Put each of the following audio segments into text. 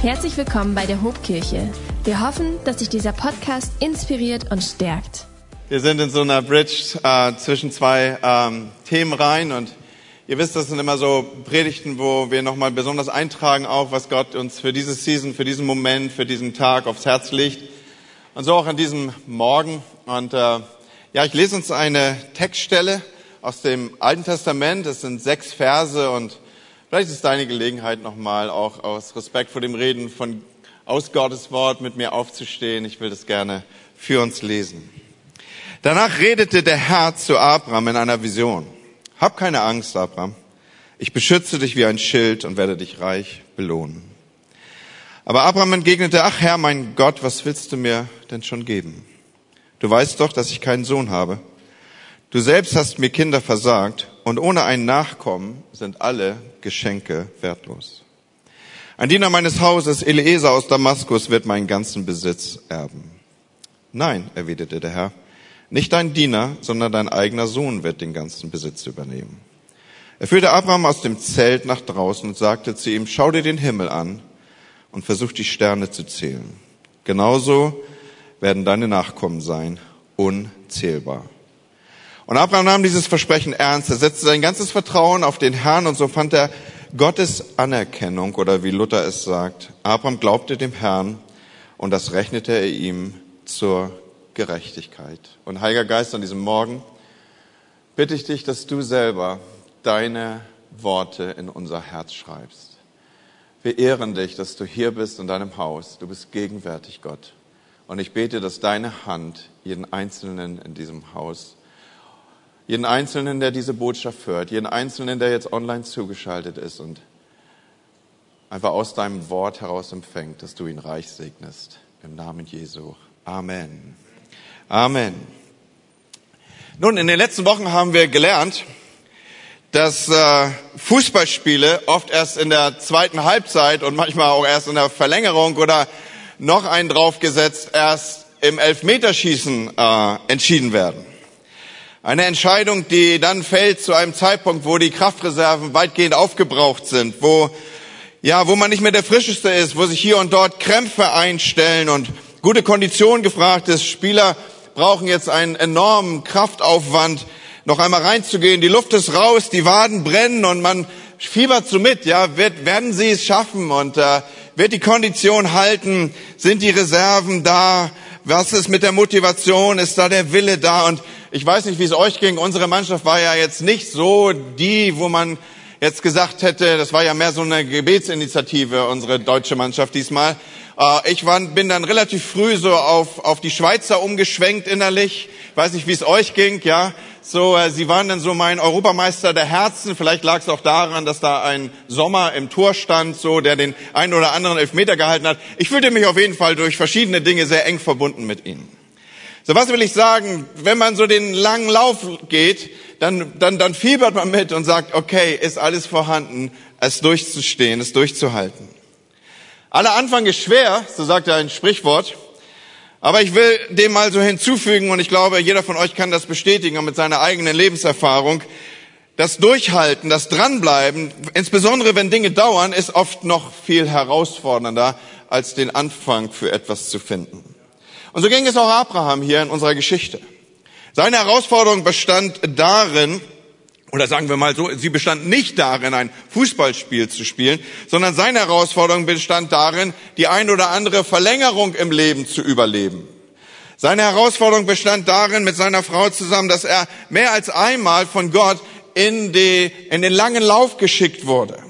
Herzlich willkommen bei der Hobkirche. Wir hoffen, dass dich dieser Podcast inspiriert und stärkt. Wir sind in so einer Bridge äh, zwischen zwei ähm, Themen rein und ihr wisst, das sind immer so Predigten, wo wir nochmal besonders eintragen auch, was Gott uns für diese Season, für diesen Moment, für diesen Tag aufs Herz legt. Und so auch an diesem Morgen. Und äh, ja, ich lese uns eine Textstelle aus dem Alten Testament. Es sind sechs Verse und vielleicht ist deine Gelegenheit nochmal auch aus Respekt vor dem Reden von aus Gottes Wort mit mir aufzustehen. Ich will das gerne für uns lesen. Danach redete der Herr zu Abraham in einer Vision. Hab keine Angst, Abraham. Ich beschütze dich wie ein Schild und werde dich reich belohnen. Aber Abraham entgegnete, ach Herr, mein Gott, was willst du mir denn schon geben? Du weißt doch, dass ich keinen Sohn habe. Du selbst hast mir Kinder versagt und ohne ein Nachkommen sind alle Geschenke wertlos. Ein Diener meines Hauses, Eliezer aus Damaskus, wird meinen ganzen Besitz erben. Nein, erwiderte der Herr, nicht dein Diener, sondern dein eigener Sohn wird den ganzen Besitz übernehmen. Er führte Abraham aus dem Zelt nach draußen und sagte zu ihm, schau dir den Himmel an und versuch die Sterne zu zählen. Genauso werden deine Nachkommen sein, unzählbar. Und Abraham nahm dieses Versprechen ernst. Er setzte sein ganzes Vertrauen auf den Herrn und so fand er Gottes Anerkennung oder wie Luther es sagt. Abraham glaubte dem Herrn und das rechnete er ihm zur Gerechtigkeit. Und Heiliger Geist, an diesem Morgen bitte ich dich, dass du selber deine Worte in unser Herz schreibst. Wir ehren dich, dass du hier bist in deinem Haus. Du bist gegenwärtig, Gott. Und ich bete, dass deine Hand jeden Einzelnen in diesem Haus, jeden Einzelnen, der diese Botschaft hört, jeden Einzelnen, der jetzt online zugeschaltet ist und einfach aus deinem Wort heraus empfängt, dass du ihn reich segnest. Im Namen Jesu. Amen. Amen. Nun, in den letzten Wochen haben wir gelernt, dass äh, Fußballspiele oft erst in der zweiten Halbzeit und manchmal auch erst in der Verlängerung oder noch einen draufgesetzt erst im Elfmeterschießen äh, entschieden werden. Eine Entscheidung, die dann fällt zu einem Zeitpunkt, wo die Kraftreserven weitgehend aufgebraucht sind, wo ja, wo man nicht mehr der frischeste ist, wo sich hier und dort Krämpfe einstellen und gute Kondition gefragt ist. Spieler brauchen jetzt einen enormen Kraftaufwand, noch einmal reinzugehen. Die Luft ist raus, die Waden brennen und man fiebert so mit. Ja, wird, werden sie es schaffen und äh, wird die Kondition halten? Sind die Reserven da? Was ist mit der Motivation? Ist da der Wille da? Und ich weiß nicht, wie es euch ging. Unsere Mannschaft war ja jetzt nicht so die, wo man jetzt gesagt hätte, das war ja mehr so eine Gebetsinitiative, unsere deutsche Mannschaft diesmal. Äh, ich war, bin dann relativ früh so auf, auf die Schweizer umgeschwenkt innerlich. Ich weiß nicht, wie es euch ging, ja. So, äh, sie waren dann so mein Europameister der Herzen. Vielleicht lag es auch daran, dass da ein Sommer im Tor stand, so der den einen oder anderen Elfmeter gehalten hat. Ich fühlte mich auf jeden Fall durch verschiedene Dinge sehr eng verbunden mit ihnen. So, was will ich sagen? Wenn man so den langen Lauf geht, dann, dann, dann fiebert man mit und sagt, okay, ist alles vorhanden, es durchzustehen, es durchzuhalten. Aller Anfang ist schwer, so sagt er ein Sprichwort. Aber ich will dem mal so hinzufügen, und ich glaube, jeder von euch kann das bestätigen mit seiner eigenen Lebenserfahrung. Das Durchhalten, das Dranbleiben, insbesondere wenn Dinge dauern, ist oft noch viel herausfordernder, als den Anfang für etwas zu finden. Und so ging es auch Abraham hier in unserer Geschichte. Seine Herausforderung bestand darin, oder sagen wir mal so, sie bestand nicht darin, ein Fußballspiel zu spielen, sondern seine Herausforderung bestand darin, die ein oder andere Verlängerung im Leben zu überleben. Seine Herausforderung bestand darin, mit seiner Frau zusammen, dass er mehr als einmal von Gott in, die, in den langen Lauf geschickt wurde.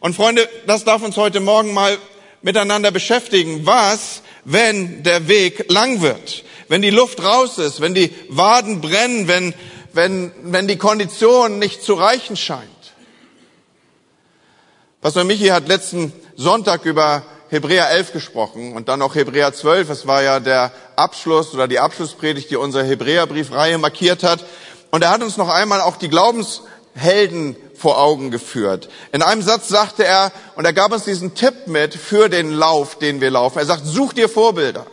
Und Freunde, das darf uns heute Morgen mal miteinander beschäftigen. Was, wenn der Weg lang wird? Wenn die Luft raus ist, wenn die Waden brennen, wenn wenn, wenn die Kondition nicht zu reichen scheint. Pastor Michi hat letzten Sonntag über Hebräer 11 gesprochen und dann auch Hebräer 12. Es war ja der Abschluss oder die Abschlusspredigt, die unsere Hebräerbriefreihe markiert hat. Und er hat uns noch einmal auch die Glaubenshelden vor Augen geführt. In einem Satz sagte er, und er gab uns diesen Tipp mit für den Lauf, den wir laufen. Er sagt, such dir Vorbilder.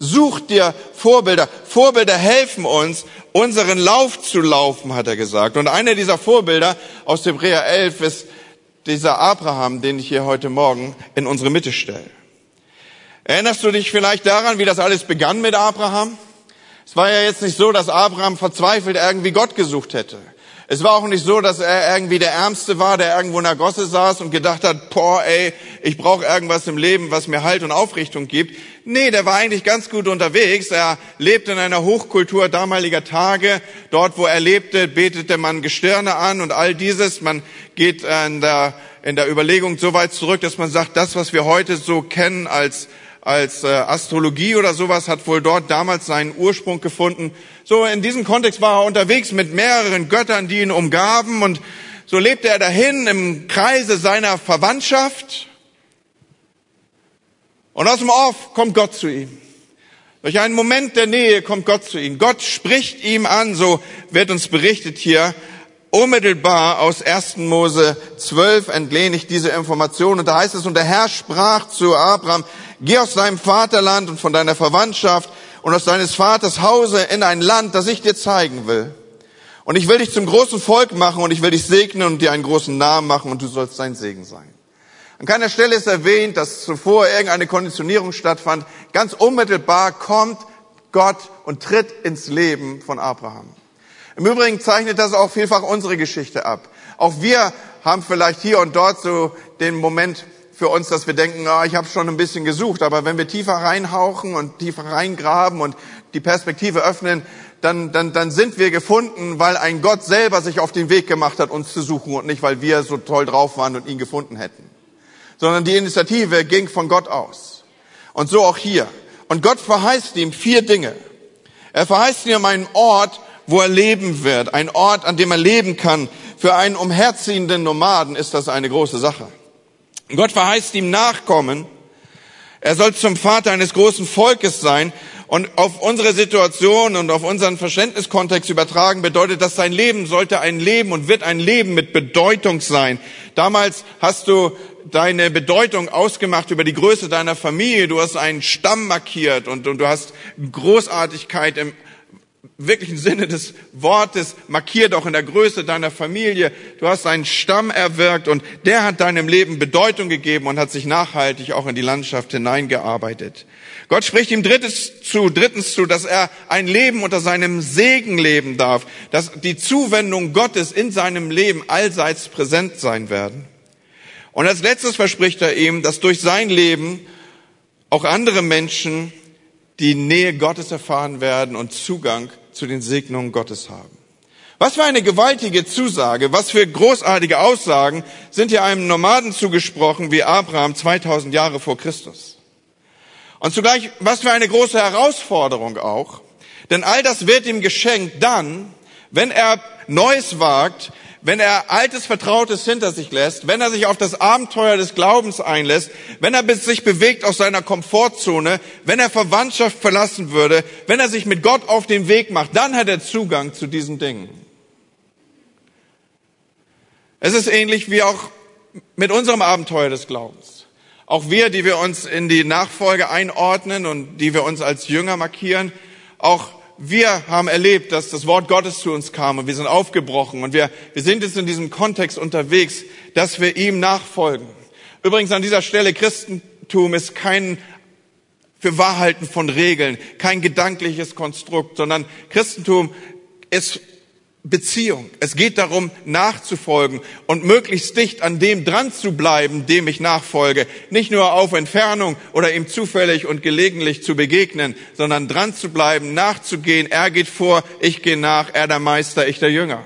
Such dir Vorbilder. Vorbilder helfen uns, unseren Lauf zu laufen, hat er gesagt. Und einer dieser Vorbilder aus Hebräer 11 ist dieser Abraham, den ich hier heute Morgen in unsere Mitte stelle. Erinnerst du dich vielleicht daran, wie das alles begann mit Abraham? Es war ja jetzt nicht so, dass Abraham verzweifelt irgendwie Gott gesucht hätte. Es war auch nicht so, dass er irgendwie der Ärmste war, der irgendwo in der Gosse saß und gedacht hat, boah, ey, ich brauche irgendwas im Leben, was mir Halt und Aufrichtung gibt. Nee, der war eigentlich ganz gut unterwegs. Er lebte in einer Hochkultur damaliger Tage. Dort, wo er lebte, betete man Gestirne an und all dieses. Man geht in der, in der Überlegung so weit zurück, dass man sagt, das, was wir heute so kennen als als äh, Astrologie oder sowas hat wohl dort damals seinen Ursprung gefunden. So in diesem Kontext war er unterwegs mit mehreren Göttern, die ihn umgaben und so lebte er dahin im Kreise seiner Verwandtschaft. Und aus dem Off kommt Gott zu ihm. Durch einen Moment der Nähe kommt Gott zu ihm. Gott spricht ihm an, so wird uns berichtet hier. Unmittelbar aus 1. Mose 12 entlehne ich diese Information. Und da heißt es, und der Herr sprach zu Abraham, geh aus deinem Vaterland und von deiner Verwandtschaft und aus deines Vaters Hause in ein Land, das ich dir zeigen will. Und ich will dich zum großen Volk machen und ich will dich segnen und dir einen großen Namen machen und du sollst sein Segen sein. An keiner Stelle ist erwähnt, dass zuvor irgendeine Konditionierung stattfand. Ganz unmittelbar kommt Gott und tritt ins Leben von Abraham. Im Übrigen zeichnet das auch vielfach unsere Geschichte ab. Auch wir haben vielleicht hier und dort so den Moment, für uns, dass wir denken, ah, ich habe schon ein bisschen gesucht, aber wenn wir tiefer reinhauchen und tiefer reingraben und die Perspektive öffnen, dann, dann, dann sind wir gefunden, weil ein Gott selber sich auf den Weg gemacht hat, uns zu suchen und nicht, weil wir so toll drauf waren und ihn gefunden hätten. Sondern die Initiative ging von Gott aus. Und so auch hier. Und Gott verheißt ihm vier Dinge. Er verheißt ihm einen Ort, wo er leben wird, ein Ort, an dem er leben kann. Für einen umherziehenden Nomaden ist das eine große Sache. Gott verheißt ihm Nachkommen. Er soll zum Vater eines großen Volkes sein. Und auf unsere Situation und auf unseren Verständniskontext übertragen bedeutet das, sein Leben sollte ein Leben und wird ein Leben mit Bedeutung sein. Damals hast du deine Bedeutung ausgemacht über die Größe deiner Familie. Du hast einen Stamm markiert und, und du hast Großartigkeit im wirklichen Sinne des Wortes markiert auch in der Größe deiner Familie. Du hast einen Stamm erwirkt und der hat deinem Leben Bedeutung gegeben und hat sich nachhaltig auch in die Landschaft hineingearbeitet. Gott spricht ihm drittes zu, drittens zu, dass er ein Leben unter seinem Segen leben darf, dass die Zuwendung Gottes in seinem Leben allseits präsent sein werden. Und als letztes verspricht er ihm, dass durch sein Leben auch andere Menschen die Nähe Gottes erfahren werden und Zugang zu den Segnungen Gottes haben. Was für eine gewaltige Zusage, was für großartige Aussagen sind hier einem Nomaden zugesprochen wie Abraham 2000 Jahre vor Christus. Und zugleich, was für eine große Herausforderung auch, denn all das wird ihm geschenkt dann, wenn er Neues wagt, wenn er altes Vertrautes hinter sich lässt, wenn er sich auf das Abenteuer des Glaubens einlässt, wenn er sich bewegt aus seiner Komfortzone, wenn er Verwandtschaft verlassen würde, wenn er sich mit Gott auf den Weg macht, dann hat er Zugang zu diesen Dingen. Es ist ähnlich wie auch mit unserem Abenteuer des Glaubens. Auch wir, die wir uns in die Nachfolge einordnen und die wir uns als Jünger markieren, auch wir haben erlebt, dass das Wort Gottes zu uns kam und wir sind aufgebrochen und wir, wir sind jetzt in diesem Kontext unterwegs, dass wir ihm nachfolgen. Übrigens an dieser Stelle, Christentum ist kein für Wahrhalten von Regeln, kein gedankliches Konstrukt, sondern Christentum ist Beziehung. Es geht darum, nachzufolgen und möglichst dicht an dem dran zu bleiben, dem ich nachfolge. Nicht nur auf Entfernung oder ihm zufällig und gelegentlich zu begegnen, sondern dran zu bleiben, nachzugehen. Er geht vor, ich gehe nach, er der Meister, ich der Jünger.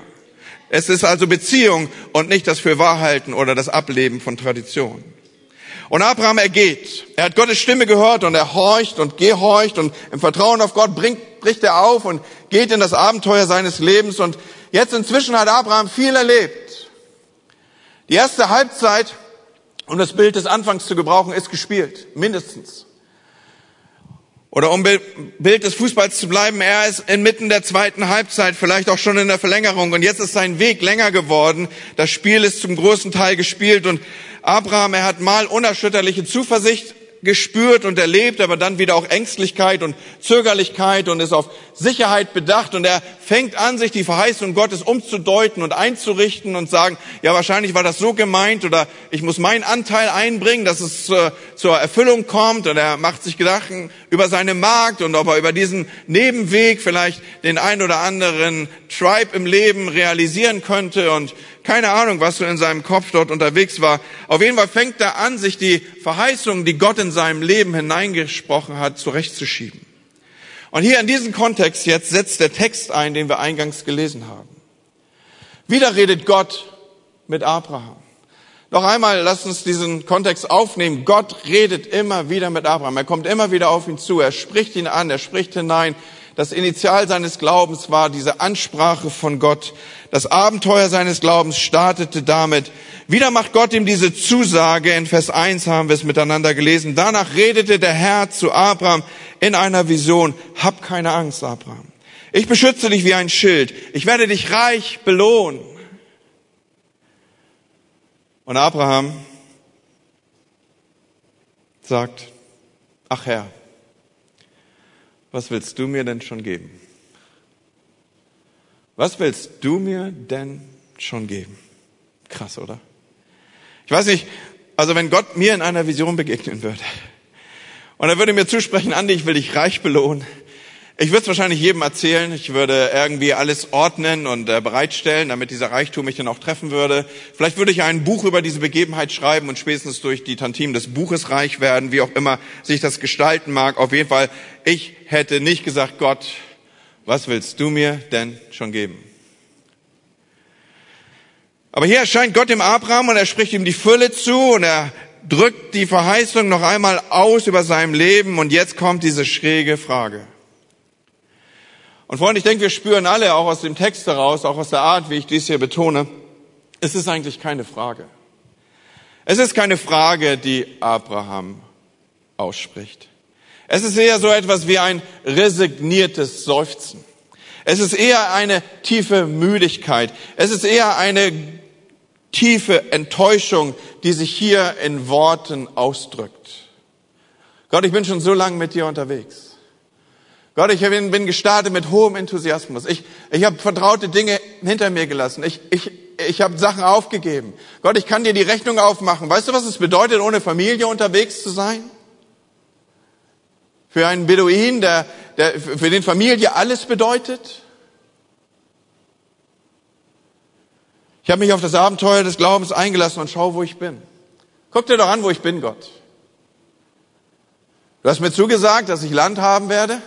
Es ist also Beziehung und nicht das Fürwahrhalten oder das Ableben von Tradition. Und Abraham, er geht. Er hat Gottes Stimme gehört und er horcht und gehorcht und im Vertrauen auf Gott bringt, bricht er auf und geht in das Abenteuer seines Lebens. Und jetzt inzwischen hat Abraham viel erlebt. Die erste Halbzeit, um das Bild des Anfangs zu gebrauchen, ist gespielt. Mindestens. Oder um Bild des Fußballs zu bleiben, er ist inmitten der zweiten Halbzeit, vielleicht auch schon in der Verlängerung. Und jetzt ist sein Weg länger geworden. Das Spiel ist zum großen Teil gespielt und Abraham, er hat mal unerschütterliche Zuversicht gespürt und erlebt, aber dann wieder auch Ängstlichkeit und Zögerlichkeit und ist auf Sicherheit bedacht. Und er fängt an, sich die Verheißung Gottes umzudeuten und einzurichten und sagen, ja, wahrscheinlich war das so gemeint oder ich muss meinen Anteil einbringen, dass es zur, zur Erfüllung kommt. Und er macht sich Gedanken über seine Markt und ob er über diesen Nebenweg vielleicht den ein oder anderen Tribe im Leben realisieren könnte. Und keine Ahnung, was so in seinem Kopf dort unterwegs war. Auf jeden Fall fängt er an, sich die Verheißungen, die Gott in seinem Leben hineingesprochen hat, zurechtzuschieben. Und hier in diesem Kontext jetzt setzt der Text ein, den wir eingangs gelesen haben. Wieder redet Gott mit Abraham. Noch einmal, lasst uns diesen Kontext aufnehmen. Gott redet immer wieder mit Abraham. Er kommt immer wieder auf ihn zu. Er spricht ihn an. Er spricht hinein. Das Initial seines Glaubens war diese Ansprache von Gott. Das Abenteuer seines Glaubens startete damit. Wieder macht Gott ihm diese Zusage. In Vers 1 haben wir es miteinander gelesen. Danach redete der Herr zu Abraham in einer Vision. Hab keine Angst, Abraham. Ich beschütze dich wie ein Schild. Ich werde dich reich belohnen. Und Abraham sagt, ach Herr, was willst du mir denn schon geben? Was willst du mir denn schon geben? Krass, oder? Ich weiß nicht, also wenn Gott mir in einer Vision begegnen würde und er würde mir zusprechen, Andi, ich will dich reich belohnen, ich würde es wahrscheinlich jedem erzählen. Ich würde irgendwie alles ordnen und äh, bereitstellen, damit dieser Reichtum mich dann auch treffen würde. Vielleicht würde ich ein Buch über diese Begebenheit schreiben und spätestens durch die Tantim des Buches reich werden, wie auch immer sich das gestalten mag. Auf jeden Fall, ich hätte nicht gesagt, Gott, was willst du mir denn schon geben? Aber hier erscheint Gott dem Abraham und er spricht ihm die Fülle zu und er drückt die Verheißung noch einmal aus über seinem Leben und jetzt kommt diese schräge Frage. Und Freunde, ich denke, wir spüren alle auch aus dem Text heraus, auch aus der Art, wie ich dies hier betone, es ist eigentlich keine Frage. Es ist keine Frage, die Abraham ausspricht. Es ist eher so etwas wie ein resigniertes Seufzen. Es ist eher eine tiefe Müdigkeit. Es ist eher eine tiefe Enttäuschung, die sich hier in Worten ausdrückt. Gott, ich bin schon so lange mit dir unterwegs. Gott, ich bin, gestartet mit hohem Enthusiasmus. Ich, ich habe vertraute Dinge hinter mir gelassen. Ich, ich, ich habe Sachen aufgegeben. Gott, ich kann dir die Rechnung aufmachen. Weißt du, was es bedeutet, ohne Familie unterwegs zu sein? Für einen Beduin, der, der, für den Familie alles bedeutet? Ich habe mich auf das Abenteuer des Glaubens eingelassen und schau, wo ich bin. Guck dir doch an, wo ich bin, Gott. Du hast mir zugesagt, dass ich Land haben werde.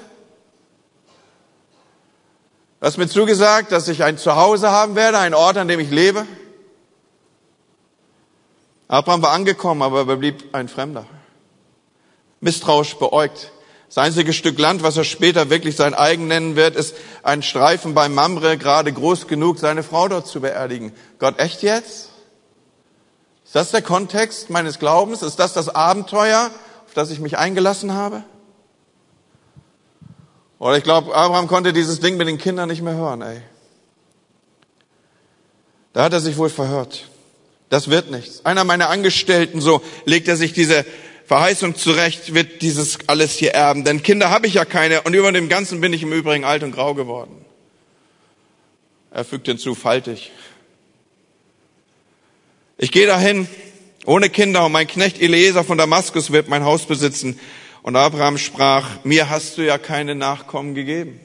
Du hast mir zugesagt, dass ich ein Zuhause haben werde, einen Ort, an dem ich lebe. Abraham war angekommen, aber er blieb ein Fremder. Misstrauisch beäugt. Das einzige Stück Land, was er später wirklich sein eigen nennen wird, ist ein Streifen bei Mamre, gerade groß genug, seine Frau dort zu beerdigen. Gott, echt jetzt? Ist das der Kontext meines Glaubens? Ist das das Abenteuer, auf das ich mich eingelassen habe? Oder ich glaube, Abraham konnte dieses Ding mit den Kindern nicht mehr hören, ey. Da hat er sich wohl verhört. Das wird nichts. Einer meiner Angestellten, so legt er sich diese Verheißung zurecht, wird dieses alles hier erben. Denn Kinder habe ich ja keine und über dem Ganzen bin ich im Übrigen alt und grau geworden. Er fügt hinzu, faltig. Ich gehe dahin ohne Kinder und mein Knecht Eliezer von Damaskus wird mein Haus besitzen. Und Abraham sprach, mir hast du ja keine Nachkommen gegeben.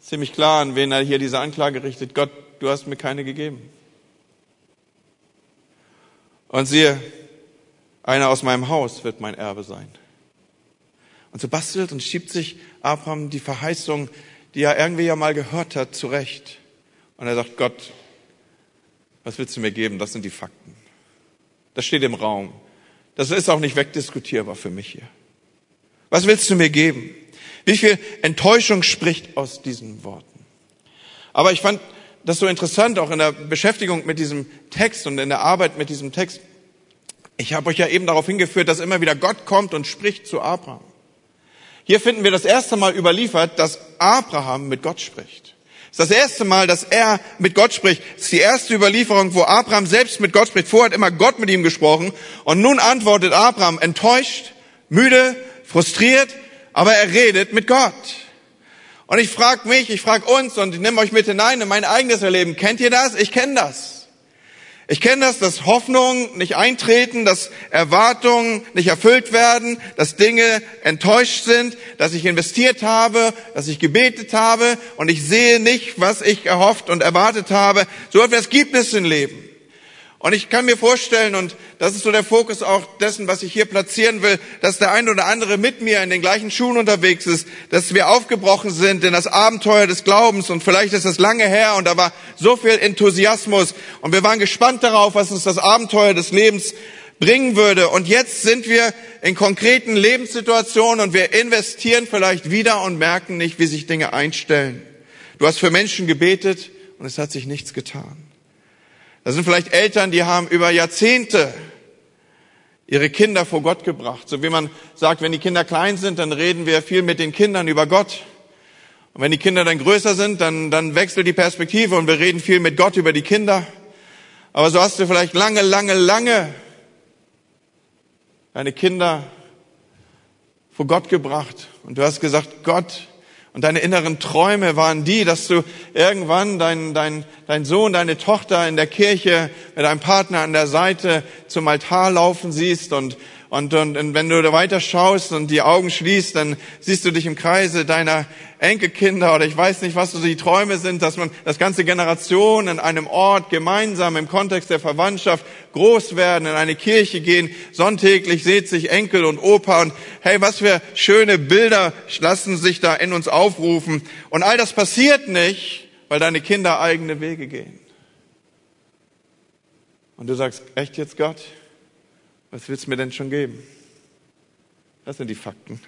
Ziemlich klar, an wen er hier diese Anklage richtet. Gott, du hast mir keine gegeben. Und siehe, einer aus meinem Haus wird mein Erbe sein. Und so bastelt und schiebt sich Abraham die Verheißung, die er irgendwie ja mal gehört hat, zurecht. Und er sagt, Gott, was willst du mir geben? Das sind die Fakten. Das steht im Raum. Das ist auch nicht wegdiskutierbar für mich hier. Was willst du mir geben? Wie viel Enttäuschung spricht aus diesen Worten? Aber ich fand das so interessant, auch in der Beschäftigung mit diesem Text und in der Arbeit mit diesem Text. Ich habe euch ja eben darauf hingeführt, dass immer wieder Gott kommt und spricht zu Abraham. Hier finden wir das erste Mal überliefert, dass Abraham mit Gott spricht. Ist das erste Mal, dass er mit Gott spricht. Es ist die erste Überlieferung, wo Abraham selbst mit Gott spricht. Vorher hat immer Gott mit ihm gesprochen. Und nun antwortet Abraham enttäuscht, müde, frustriert, aber er redet mit Gott. Und ich frage mich, ich frage uns und ich nehme euch mit hinein in mein eigenes Erleben. Kennt ihr das? Ich kenne das. Ich kenne das, dass Hoffnungen nicht eintreten, dass Erwartungen nicht erfüllt werden, dass Dinge enttäuscht sind, dass ich investiert habe, dass ich gebetet habe und ich sehe nicht, was ich erhofft und erwartet habe. So etwas gibt es im Leben. Und ich kann mir vorstellen, und das ist so der Fokus auch dessen, was ich hier platzieren will, dass der eine oder andere mit mir in den gleichen Schuhen unterwegs ist, dass wir aufgebrochen sind in das Abenteuer des Glaubens und vielleicht ist das lange her und da war so viel Enthusiasmus und wir waren gespannt darauf, was uns das Abenteuer des Lebens bringen würde. Und jetzt sind wir in konkreten Lebenssituationen und wir investieren vielleicht wieder und merken nicht, wie sich Dinge einstellen. Du hast für Menschen gebetet und es hat sich nichts getan. Das sind vielleicht Eltern, die haben über Jahrzehnte ihre Kinder vor Gott gebracht. So wie man sagt, wenn die Kinder klein sind, dann reden wir viel mit den Kindern über Gott. Und wenn die Kinder dann größer sind, dann, dann wechselt die Perspektive und wir reden viel mit Gott über die Kinder. Aber so hast du vielleicht lange, lange, lange deine Kinder vor Gott gebracht und du hast gesagt, Gott, und deine inneren Träume waren die, dass du irgendwann dein, dein, dein Sohn, deine Tochter in der Kirche mit einem Partner an der Seite zum Altar laufen siehst und, und, und, und wenn du da weiter schaust und die Augen schließt, dann siehst du dich im Kreise deiner Enkelkinder oder ich weiß nicht, was so die Träume sind, dass man das ganze Generation in einem Ort gemeinsam im Kontext der Verwandtschaft groß werden, in eine Kirche gehen, sonntäglich seht sich Enkel und Opa und hey, was für schöne Bilder lassen sich da in uns aufrufen. Und all das passiert nicht, weil deine Kinder eigene Wege gehen. Und du sagst, echt jetzt Gott? Was willst du mir denn schon geben? Das sind die Fakten.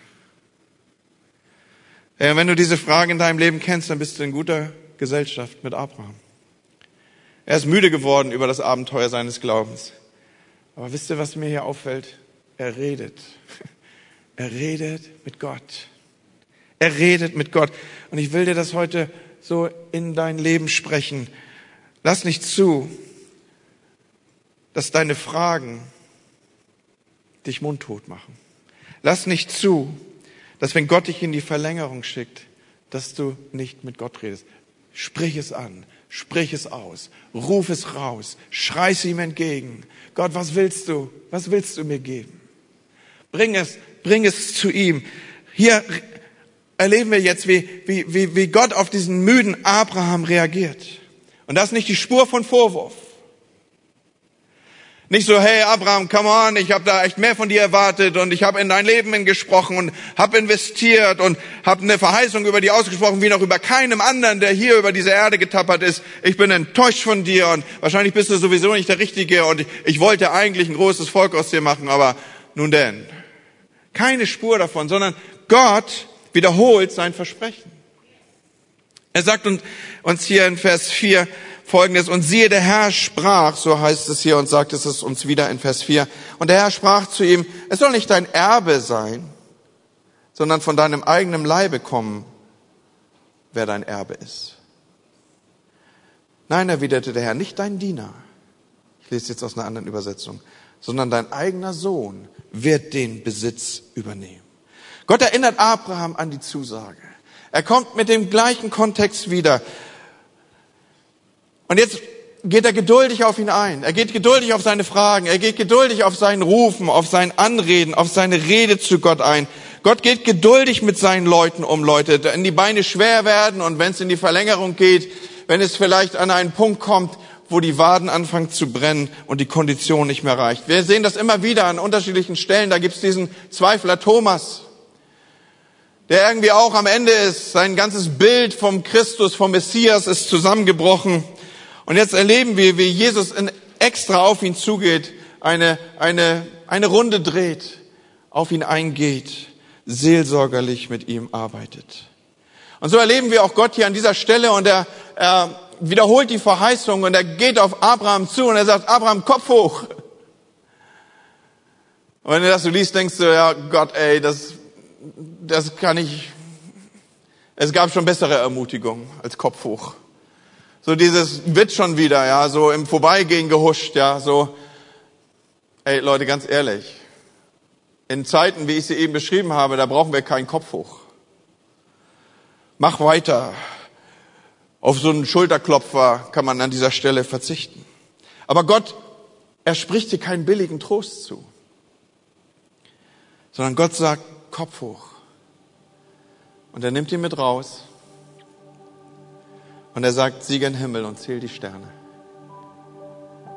Wenn du diese Frage in deinem Leben kennst, dann bist du in guter Gesellschaft mit Abraham. Er ist müde geworden über das Abenteuer seines Glaubens. Aber wisst ihr, was mir hier auffällt? Er redet. Er redet mit Gott. Er redet mit Gott. Und ich will dir das heute so in dein Leben sprechen. Lass nicht zu, dass deine Fragen dich mundtot machen. Lass nicht zu, dass wenn Gott dich in die Verlängerung schickt, dass du nicht mit Gott redest. Sprich es an, sprich es aus, ruf es raus, schrei es ihm entgegen. Gott, was willst du? Was willst du mir geben? Bring es, bring es zu ihm. Hier erleben wir jetzt, wie, wie, wie, wie Gott auf diesen müden Abraham reagiert. Und das ist nicht die Spur von Vorwurf. Nicht so, hey Abraham, come on, ich habe da echt mehr von dir erwartet und ich habe in dein Leben gesprochen und habe investiert und habe eine Verheißung über dir ausgesprochen, wie noch über keinem anderen, der hier über diese Erde getappert ist. Ich bin enttäuscht von dir und wahrscheinlich bist du sowieso nicht der Richtige und ich wollte eigentlich ein großes Volk aus dir machen, aber nun denn. Keine Spur davon, sondern Gott wiederholt sein Versprechen. Er sagt uns hier in Vers 4, folgendes, und siehe, der Herr sprach, so heißt es hier und sagt es uns wieder in Vers 4, und der Herr sprach zu ihm, es soll nicht dein Erbe sein, sondern von deinem eigenen Leibe kommen, wer dein Erbe ist. Nein, erwiderte der Herr, nicht dein Diener. Ich lese jetzt aus einer anderen Übersetzung, sondern dein eigener Sohn wird den Besitz übernehmen. Gott erinnert Abraham an die Zusage. Er kommt mit dem gleichen Kontext wieder. Und jetzt geht er geduldig auf ihn ein. Er geht geduldig auf seine Fragen. Er geht geduldig auf seinen Rufen, auf sein Anreden, auf seine Rede zu Gott ein. Gott geht geduldig mit seinen Leuten um, Leute, wenn die Beine schwer werden und wenn es in die Verlängerung geht, wenn es vielleicht an einen Punkt kommt, wo die Waden anfangen zu brennen und die Kondition nicht mehr reicht. Wir sehen das immer wieder an unterschiedlichen Stellen. Da gibt es diesen Zweifler Thomas, der irgendwie auch am Ende ist. Sein ganzes Bild vom Christus, vom Messias ist zusammengebrochen. Und jetzt erleben wir, wie Jesus in extra auf ihn zugeht, eine, eine, eine Runde dreht, auf ihn eingeht, seelsorgerlich mit ihm arbeitet. Und so erleben wir auch Gott hier an dieser Stelle und er, er wiederholt die Verheißung und er geht auf Abraham zu und er sagt, Abraham, Kopf hoch. Und wenn du das so liest, denkst du, ja Gott, ey, das, das kann ich, Es gab schon bessere Ermutigungen als Kopf hoch. So dieses wird schon wieder, ja, so im Vorbeigehen gehuscht, ja, so. Ey, Leute, ganz ehrlich. In Zeiten, wie ich sie eben beschrieben habe, da brauchen wir keinen Kopf hoch. Mach weiter. Auf so einen Schulterklopfer kann man an dieser Stelle verzichten. Aber Gott, er spricht dir keinen billigen Trost zu. Sondern Gott sagt, Kopf hoch. Und er nimmt ihn mit raus. Und er sagt, sieh gen Himmel und zähl die Sterne.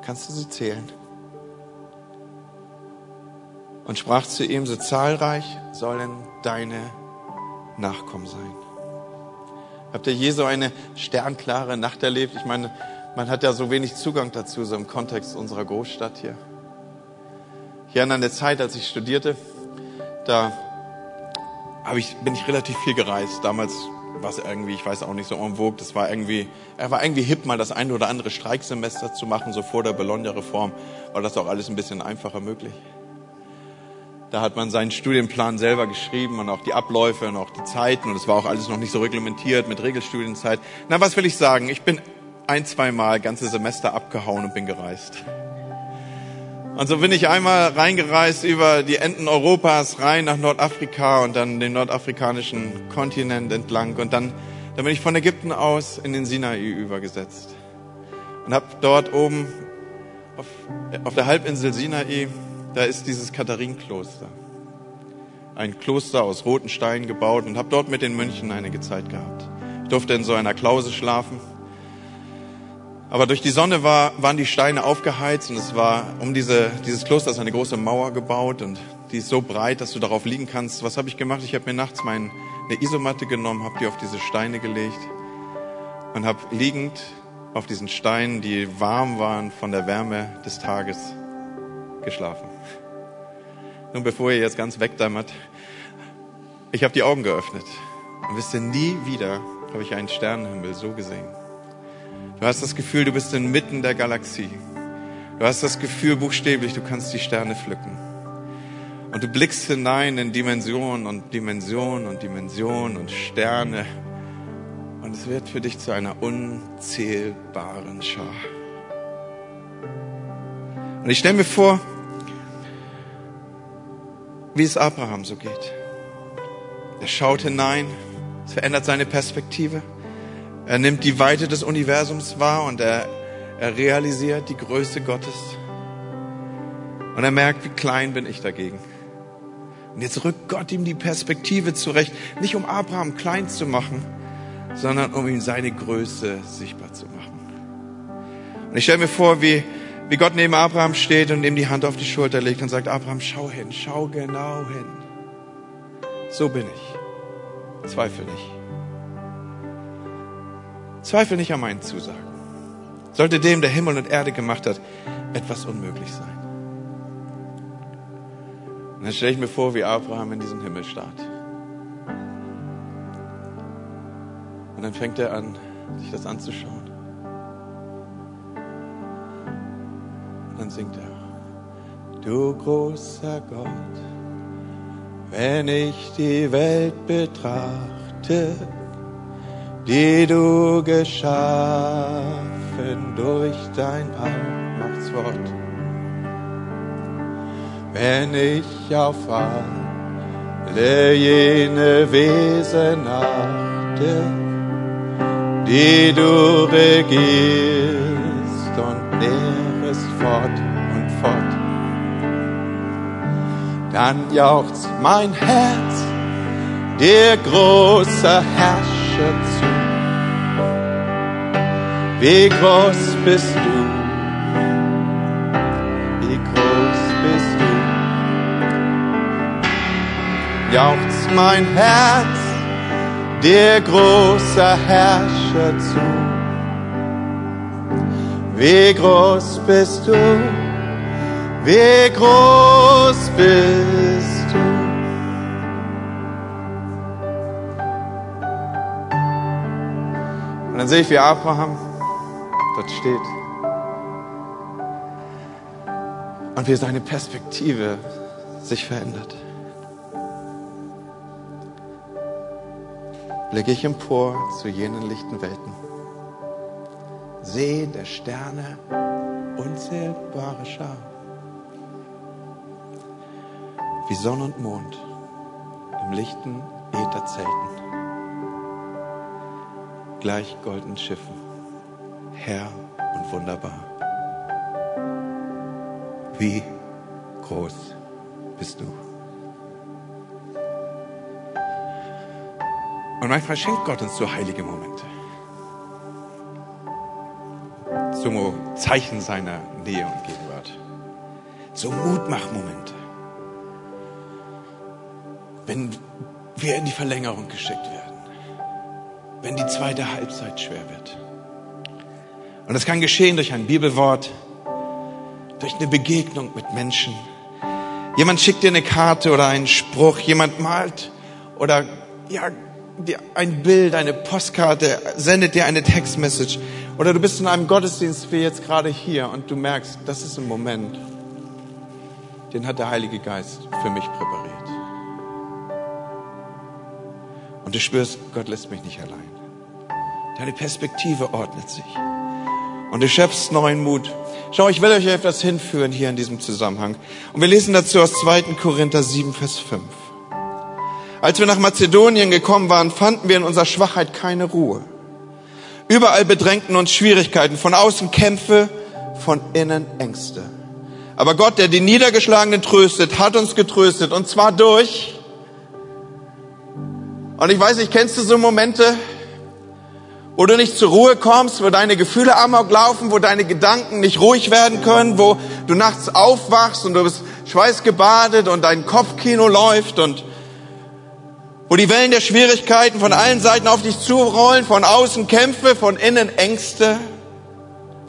Kannst du sie zählen? Und sprach zu ihm, so zahlreich sollen deine Nachkommen sein. Habt ihr je so eine sternklare Nacht erlebt? Ich meine, man hat ja so wenig Zugang dazu, so im Kontext unserer Großstadt hier. Hier an der Zeit, als ich studierte, da hab ich, bin ich relativ viel gereist. Damals war es irgendwie, ich weiß auch nicht, so en vogue. Das war irgendwie, er war irgendwie hip, mal das eine oder andere Streiksemester zu machen, so vor der Bologna-Reform, war das auch alles ein bisschen einfacher möglich. Da hat man seinen Studienplan selber geschrieben und auch die Abläufe und auch die Zeiten und es war auch alles noch nicht so reglementiert mit Regelstudienzeit. Na, was will ich sagen? Ich bin ein, zwei Mal ganze Semester abgehauen und bin gereist. Und so bin ich einmal reingereist über die Enden Europas rein nach Nordafrika und dann den nordafrikanischen Kontinent entlang und dann, dann bin ich von Ägypten aus in den Sinai übergesetzt und habe dort oben auf, auf der Halbinsel Sinai, da ist dieses Katharinenkloster. Ein Kloster aus roten Steinen gebaut und habe dort mit den Mönchen einige Zeit gehabt. Ich durfte in so einer Klause schlafen aber durch die Sonne war, waren die Steine aufgeheizt und es war um diese, dieses Kloster ist eine große Mauer gebaut und die ist so breit, dass du darauf liegen kannst. Was habe ich gemacht? Ich habe mir nachts meine Isomatte genommen, habe die auf diese Steine gelegt und habe liegend auf diesen Steinen, die warm waren von der Wärme des Tages, geschlafen. Nun, bevor ihr jetzt ganz wegdämmert, ich habe die Augen geöffnet und wisst ihr, nie wieder habe ich einen Sternenhimmel so gesehen. Du hast das Gefühl, du bist inmitten der Galaxie. Du hast das Gefühl, buchstäblich, du kannst die Sterne pflücken. Und du blickst hinein in Dimensionen und Dimensionen und Dimensionen und Sterne. Und es wird für dich zu einer unzählbaren Schar. Und ich stelle mir vor, wie es Abraham so geht. Er schaut hinein, es verändert seine Perspektive. Er nimmt die Weite des Universums wahr und er, er realisiert die Größe Gottes. Und er merkt, wie klein bin ich dagegen. Und jetzt rückt Gott ihm die Perspektive zurecht, nicht um Abraham klein zu machen, sondern um ihm seine Größe sichtbar zu machen. Und ich stelle mir vor, wie, wie Gott neben Abraham steht und ihm die Hand auf die Schulter legt und sagt, Abraham, schau hin, schau genau hin. So bin ich. Zweifel nicht. Zweifel nicht an meinen Zusagen. Sollte dem, der Himmel und Erde gemacht hat, etwas unmöglich sein. Und dann stelle ich mir vor, wie Abraham in diesem Himmel starrt. Und dann fängt er an, sich das anzuschauen. Dann singt er, du großer Gott, wenn ich die Welt betrachte, die du geschaffen durch dein Allmachtswort. Wenn ich auf alle jene Wesen achte, die du regierst und lehrest fort und fort, dann jauchzt mein Herz, dir großer Herrscher zu. Wie groß bist du? Wie groß bist du? Jauchzt mein Herz, dir großer Herrscher zu. Wie groß bist du? Wie groß bist du? Und dann sehe ich, wie Abraham dort steht. Und wie seine Perspektive sich verändert. blicke ich empor zu jenen lichten Welten. Sehe der Sterne unzählbare Schar. Wie Sonne und Mond im lichten Ätherzelten. Gleich goldenen Schiffen, Herr und wunderbar. Wie groß bist du? Und manchmal schenkt Gott uns so heilige Momente. So Zeichen seiner Nähe und Gegenwart. So Mutmachmomente. Wenn wir in die Verlängerung geschickt werden. Wenn die zweite Halbzeit schwer wird. Und das kann geschehen durch ein Bibelwort, durch eine Begegnung mit Menschen. Jemand schickt dir eine Karte oder einen Spruch, jemand malt oder ja, ein Bild, eine Postkarte, sendet dir eine Textmessage. Oder du bist in einem Gottesdienst wie jetzt gerade hier und du merkst, das ist ein Moment, den hat der Heilige Geist für mich präpariert. Und du spürst, Gott lässt mich nicht allein. Deine Perspektive ordnet sich. Und du schöpfst neuen Mut. Schau, ich will euch etwas hinführen hier in diesem Zusammenhang. Und wir lesen dazu aus 2. Korinther 7, Vers 5. Als wir nach Mazedonien gekommen waren, fanden wir in unserer Schwachheit keine Ruhe. Überall bedrängten uns Schwierigkeiten, von außen Kämpfe, von innen Ängste. Aber Gott, der die Niedergeschlagenen tröstet, hat uns getröstet und zwar durch. Und ich weiß nicht, kennst du so Momente, wo du nicht zur Ruhe kommst, wo deine Gefühle amok laufen, wo deine Gedanken nicht ruhig werden können, wo du nachts aufwachst und du bist schweißgebadet und dein Kopfkino läuft und wo die Wellen der Schwierigkeiten von allen Seiten auf dich zurollen, von außen Kämpfe, von innen Ängste,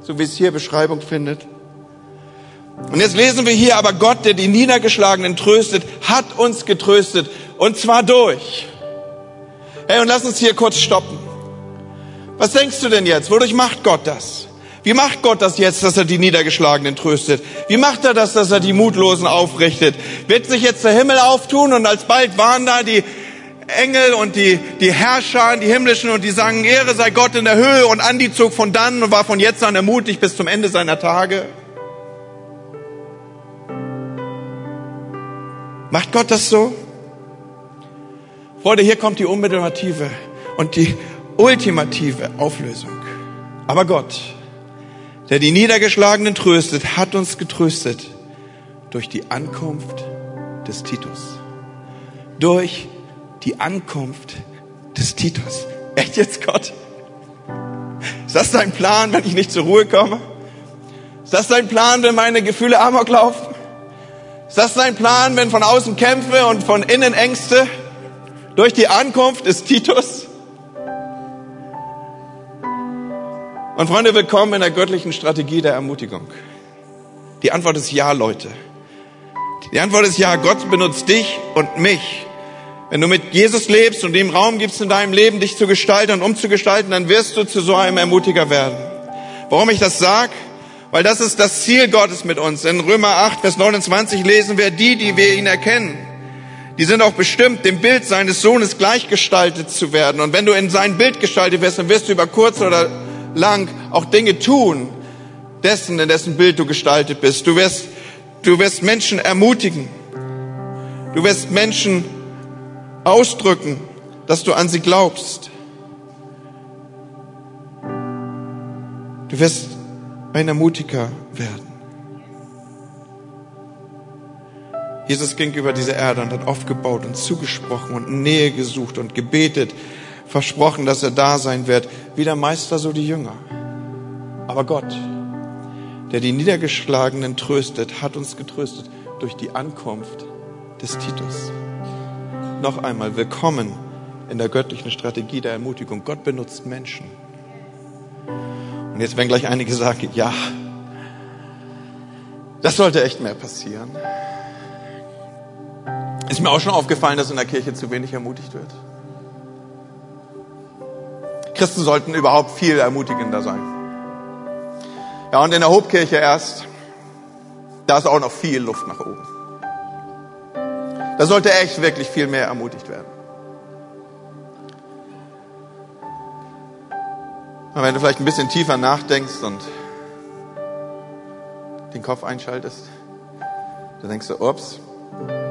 so wie es hier Beschreibung findet. Und jetzt lesen wir hier, aber Gott, der die Niedergeschlagenen tröstet, hat uns getröstet. Und zwar durch. Hey, und lass uns hier kurz stoppen. Was denkst du denn jetzt? Wodurch macht Gott das? Wie macht Gott das jetzt, dass er die Niedergeschlagenen tröstet? Wie macht er das, dass er die Mutlosen aufrichtet? Wird sich jetzt der Himmel auftun und alsbald waren da die Engel und die, die Herrscher, die himmlischen, und die sagen, Ehre sei Gott in der Höhe. Und Andi zog von dann und war von jetzt an ermutigt bis zum Ende seiner Tage. Macht Gott das so? Freunde, hier kommt die unmittelbative und die ultimative Auflösung. Aber Gott, der die Niedergeschlagenen tröstet, hat uns getröstet durch die Ankunft des Titus. Durch die Ankunft des Titus. Echt jetzt, Gott? Ist das dein Plan, wenn ich nicht zur Ruhe komme? Ist das dein Plan, wenn meine Gefühle amok laufen? Ist das dein Plan, wenn von außen Kämpfe und von innen Ängste durch die Ankunft des Titus? Und Freunde, willkommen in der göttlichen Strategie der Ermutigung. Die Antwort ist ja, Leute. Die Antwort ist ja, Gott benutzt dich und mich wenn du mit Jesus lebst und ihm Raum gibst in deinem Leben, dich zu gestalten und umzugestalten, dann wirst du zu so einem Ermutiger werden. Warum ich das sag? Weil das ist das Ziel Gottes mit uns. In Römer 8, Vers 29 lesen wir, die, die wir ihn erkennen, die sind auch bestimmt, dem Bild seines Sohnes gleichgestaltet zu werden. Und wenn du in sein Bild gestaltet wirst, dann wirst du über kurz oder lang auch Dinge tun, dessen, in dessen Bild du gestaltet bist. Du wirst, du wirst Menschen ermutigen. Du wirst Menschen ausdrücken, dass du an sie glaubst. Du wirst ein Ermutiger werden. Jesus ging über diese Erde und hat aufgebaut und zugesprochen und Nähe gesucht und gebetet, versprochen, dass er da sein wird, wie der Meister, so die Jünger. Aber Gott, der die Niedergeschlagenen tröstet, hat uns getröstet durch die Ankunft des Titus noch einmal willkommen in der göttlichen Strategie der Ermutigung. Gott benutzt Menschen. Und jetzt werden gleich einige sagen, ja, das sollte echt mehr passieren. Ist mir auch schon aufgefallen, dass in der Kirche zu wenig ermutigt wird. Christen sollten überhaupt viel ermutigender sein. Ja, und in der Hobkirche erst, da ist auch noch viel Luft nach oben. Da sollte echt wirklich viel mehr ermutigt werden. Und wenn du vielleicht ein bisschen tiefer nachdenkst und den Kopf einschaltest, dann denkst du, ups,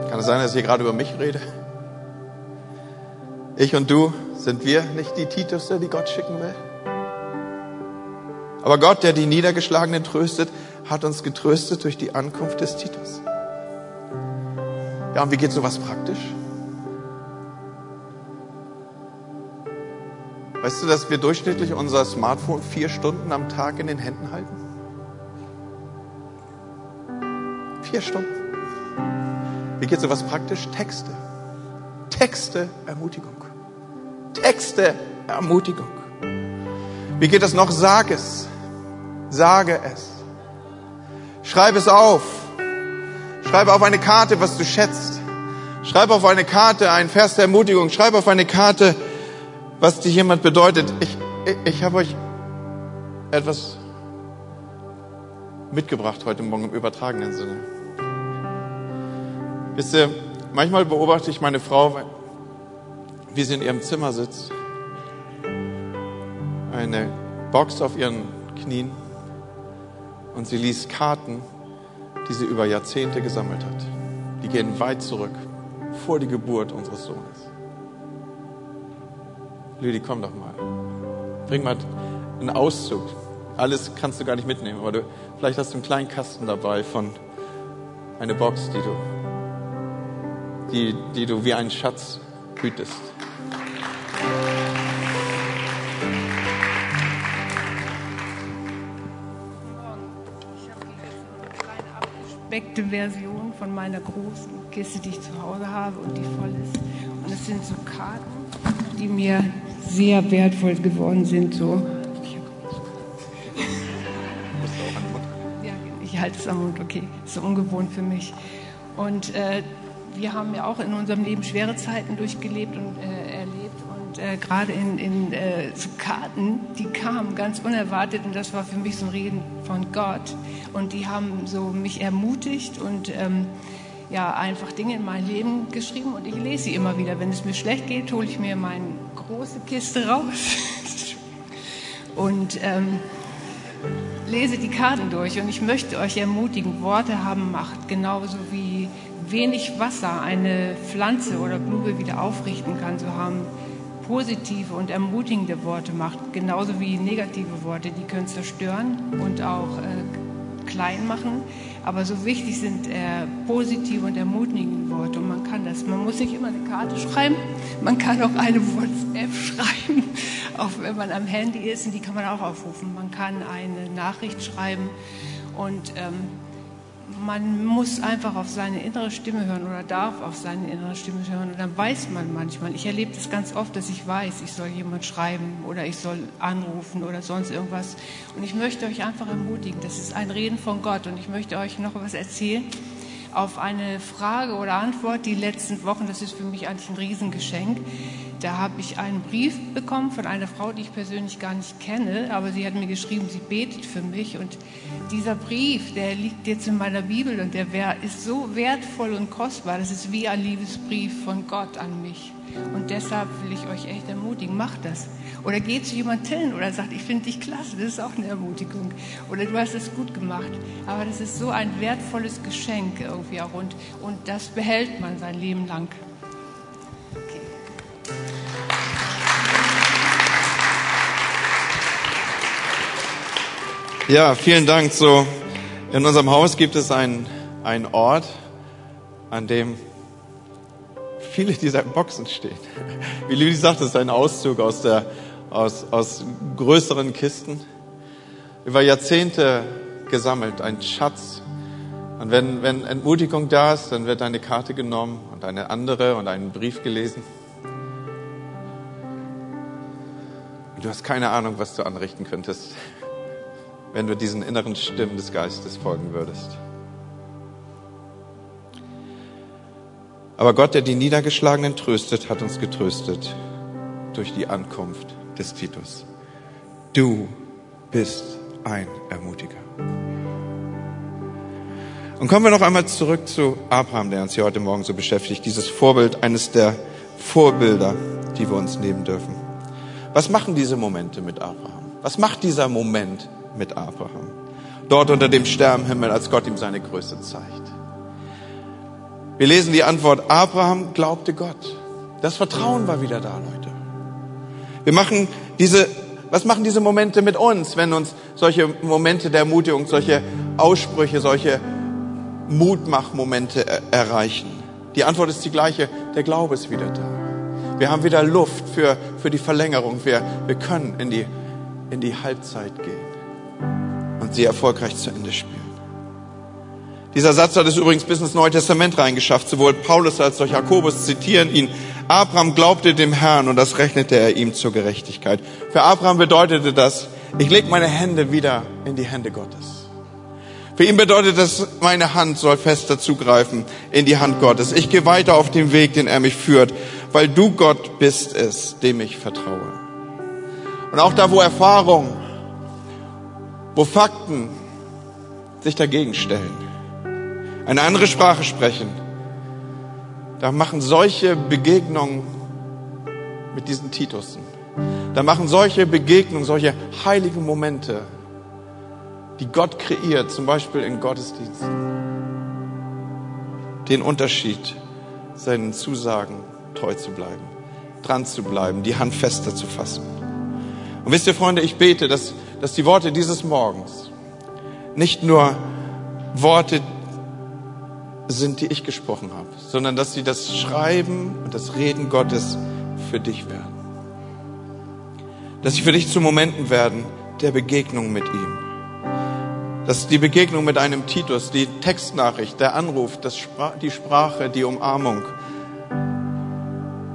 kann es sein, dass ich hier gerade über mich rede? Ich und du, sind wir nicht die Titus, die Gott schicken will? Aber Gott, der die Niedergeschlagenen tröstet, hat uns getröstet durch die Ankunft des Titus. Ja, und wie geht sowas praktisch? Weißt du, dass wir durchschnittlich unser Smartphone vier Stunden am Tag in den Händen halten? Vier Stunden. Wie geht sowas praktisch? Texte. Texte, Ermutigung. Texte, Ermutigung. Wie geht das noch? Sag es. Sage es. Schreib es auf. Schreib auf eine Karte, was du schätzt. Schreib auf eine Karte einen Vers der Ermutigung. Schreib auf eine Karte, was dir jemand bedeutet. Ich, ich, ich habe euch etwas mitgebracht heute Morgen im übertragenen Sinne. Wisst ihr, manchmal beobachte ich meine Frau, wie sie in ihrem Zimmer sitzt. Eine Box auf ihren Knien und sie liest Karten, die sie über Jahrzehnte gesammelt hat. Die gehen weit zurück, vor die Geburt unseres Sohnes. Lüdi, komm doch mal. Bring mal einen Auszug. Alles kannst du gar nicht mitnehmen, aber du, vielleicht hast du einen kleinen Kasten dabei von einer Box, die du, die, die du wie einen Schatz hütest. Abgespeckte Version von meiner großen Kiste, die ich zu Hause habe und die voll ist. Und es sind so Karten, die mir sehr wertvoll geworden sind. So. Ja, ich halte es am Mund, okay. Ist so ungewohnt für mich. Und äh, wir haben ja auch in unserem Leben schwere Zeiten durchgelebt und äh. Äh, gerade in, in äh, Karten, die kamen ganz unerwartet und das war für mich so ein Reden von Gott. Und die haben so mich ermutigt und ähm, ja, einfach Dinge in mein Leben geschrieben und ich lese sie immer wieder. Wenn es mir schlecht geht, hole ich mir meine große Kiste raus und ähm, lese die Karten durch. Und ich möchte euch ermutigen, Worte haben Macht, genauso wie wenig Wasser eine Pflanze oder Blume wieder aufrichten kann, so haben positive und ermutigende Worte Macht, genauso wie negative Worte, die können zerstören und auch äh, klein machen. Aber so wichtig sind äh, positive und ermutigende Worte. Und man kann das. Man muss nicht immer eine Karte schreiben. Man kann auch eine WhatsApp schreiben, auch wenn man am Handy ist. Und die kann man auch aufrufen. Man kann eine Nachricht schreiben. Und ähm, man muss einfach auf seine innere Stimme hören oder darf auf seine innere Stimme hören. Und dann weiß man manchmal, ich erlebe das ganz oft, dass ich weiß, ich soll jemand schreiben oder ich soll anrufen oder sonst irgendwas. Und ich möchte euch einfach ermutigen, das ist ein Reden von Gott. Und ich möchte euch noch was erzählen auf eine Frage oder Antwort die letzten Wochen. Das ist für mich eigentlich ein Riesengeschenk. Da habe ich einen Brief bekommen von einer Frau, die ich persönlich gar nicht kenne, aber sie hat mir geschrieben, sie betet für mich. Und dieser Brief, der liegt jetzt in meiner Bibel und der ist so wertvoll und kostbar. Das ist wie ein Liebesbrief von Gott an mich. Und deshalb will ich euch echt ermutigen, macht das. Oder geht zu jemandem hin oder sagt, ich finde dich klasse, das ist auch eine Ermutigung. Oder du hast es gut gemacht. Aber das ist so ein wertvolles Geschenk irgendwie auch und, und das behält man sein Leben lang. Ja, vielen Dank. So, in unserem Haus gibt es einen, einen Ort, an dem viele dieser Boxen stehen. Wie Lili sagt, das ist ein Auszug aus, der, aus, aus größeren Kisten. Über Jahrzehnte gesammelt, ein Schatz. Und wenn, wenn Entmutigung da ist, dann wird eine Karte genommen und eine andere und einen Brief gelesen. Du hast keine Ahnung, was du anrichten könntest wenn du diesen inneren Stimmen des Geistes folgen würdest. Aber Gott, der die Niedergeschlagenen tröstet, hat uns getröstet durch die Ankunft des Titus. Du bist ein Ermutiger. Und kommen wir noch einmal zurück zu Abraham, der uns hier heute Morgen so beschäftigt. Dieses Vorbild, eines der Vorbilder, die wir uns nehmen dürfen. Was machen diese Momente mit Abraham? Was macht dieser Moment mit Abraham? Dort unter dem Sternenhimmel, als Gott ihm seine Größe zeigt. Wir lesen die Antwort, Abraham glaubte Gott. Das Vertrauen war wieder da, Leute. Wir machen diese, was machen diese Momente mit uns, wenn uns solche Momente der Ermutigung, solche Aussprüche, solche Mutmachmomente erreichen? Die Antwort ist die gleiche, der Glaube ist wieder da. Wir haben wieder Luft für, für die Verlängerung. Wir, wir können in die, in die Halbzeit gehen und sie erfolgreich zu Ende spielen. Dieser Satz hat es übrigens bis ins Neue Testament reingeschafft. Sowohl Paulus als auch Jakobus zitieren ihn. Abraham glaubte dem Herrn und das rechnete er ihm zur Gerechtigkeit. Für Abraham bedeutete das, ich lege meine Hände wieder in die Hände Gottes. Für ihn bedeutet das, meine Hand soll fester zugreifen in die Hand Gottes. Ich gehe weiter auf dem Weg, den er mich führt, weil du Gott bist es, dem ich vertraue. Und auch da, wo Erfahrung, wo Fakten sich dagegen stellen, eine andere Sprache sprechen, da machen solche Begegnungen mit diesen Titusen, da machen solche Begegnungen, solche heiligen Momente die Gott kreiert, zum Beispiel in Gottesdiensten, den Unterschied, seinen Zusagen treu zu bleiben, dran zu bleiben, die Hand fester zu fassen. Und wisst ihr, Freunde, ich bete, dass, dass die Worte dieses Morgens nicht nur Worte sind, die ich gesprochen habe, sondern dass sie das Schreiben und das Reden Gottes für dich werden. Dass sie für dich zu Momenten werden der Begegnung mit ihm. Das ist die Begegnung mit einem Titus, die Textnachricht, der Anruf, das Spra die Sprache, die Umarmung,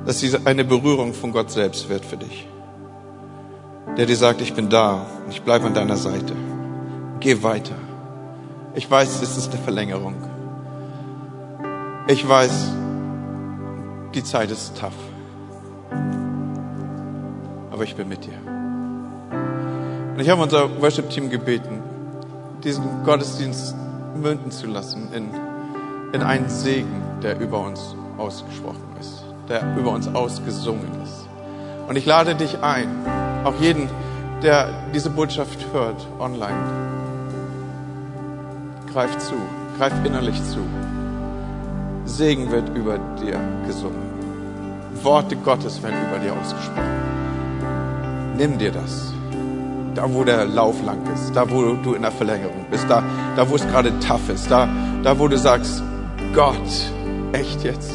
dass sie eine Berührung von Gott selbst wird für dich. Der dir sagt, ich bin da, ich bleibe an deiner Seite. Geh weiter. Ich weiß, es ist eine Verlängerung. Ich weiß, die Zeit ist tough. Aber ich bin mit dir. Und ich habe unser Worship-Team gebeten, diesen Gottesdienst münden zu lassen in, in einen Segen, der über uns ausgesprochen ist, der über uns ausgesungen ist. Und ich lade dich ein, auch jeden, der diese Botschaft hört, online. Greif zu, greif innerlich zu. Segen wird über dir gesungen. Worte Gottes werden über dir ausgesprochen. Nimm dir das da wo der Lauf lang ist, da wo du in der Verlängerung bist, da, da wo es gerade tough ist, da, da wo du sagst, Gott, echt jetzt?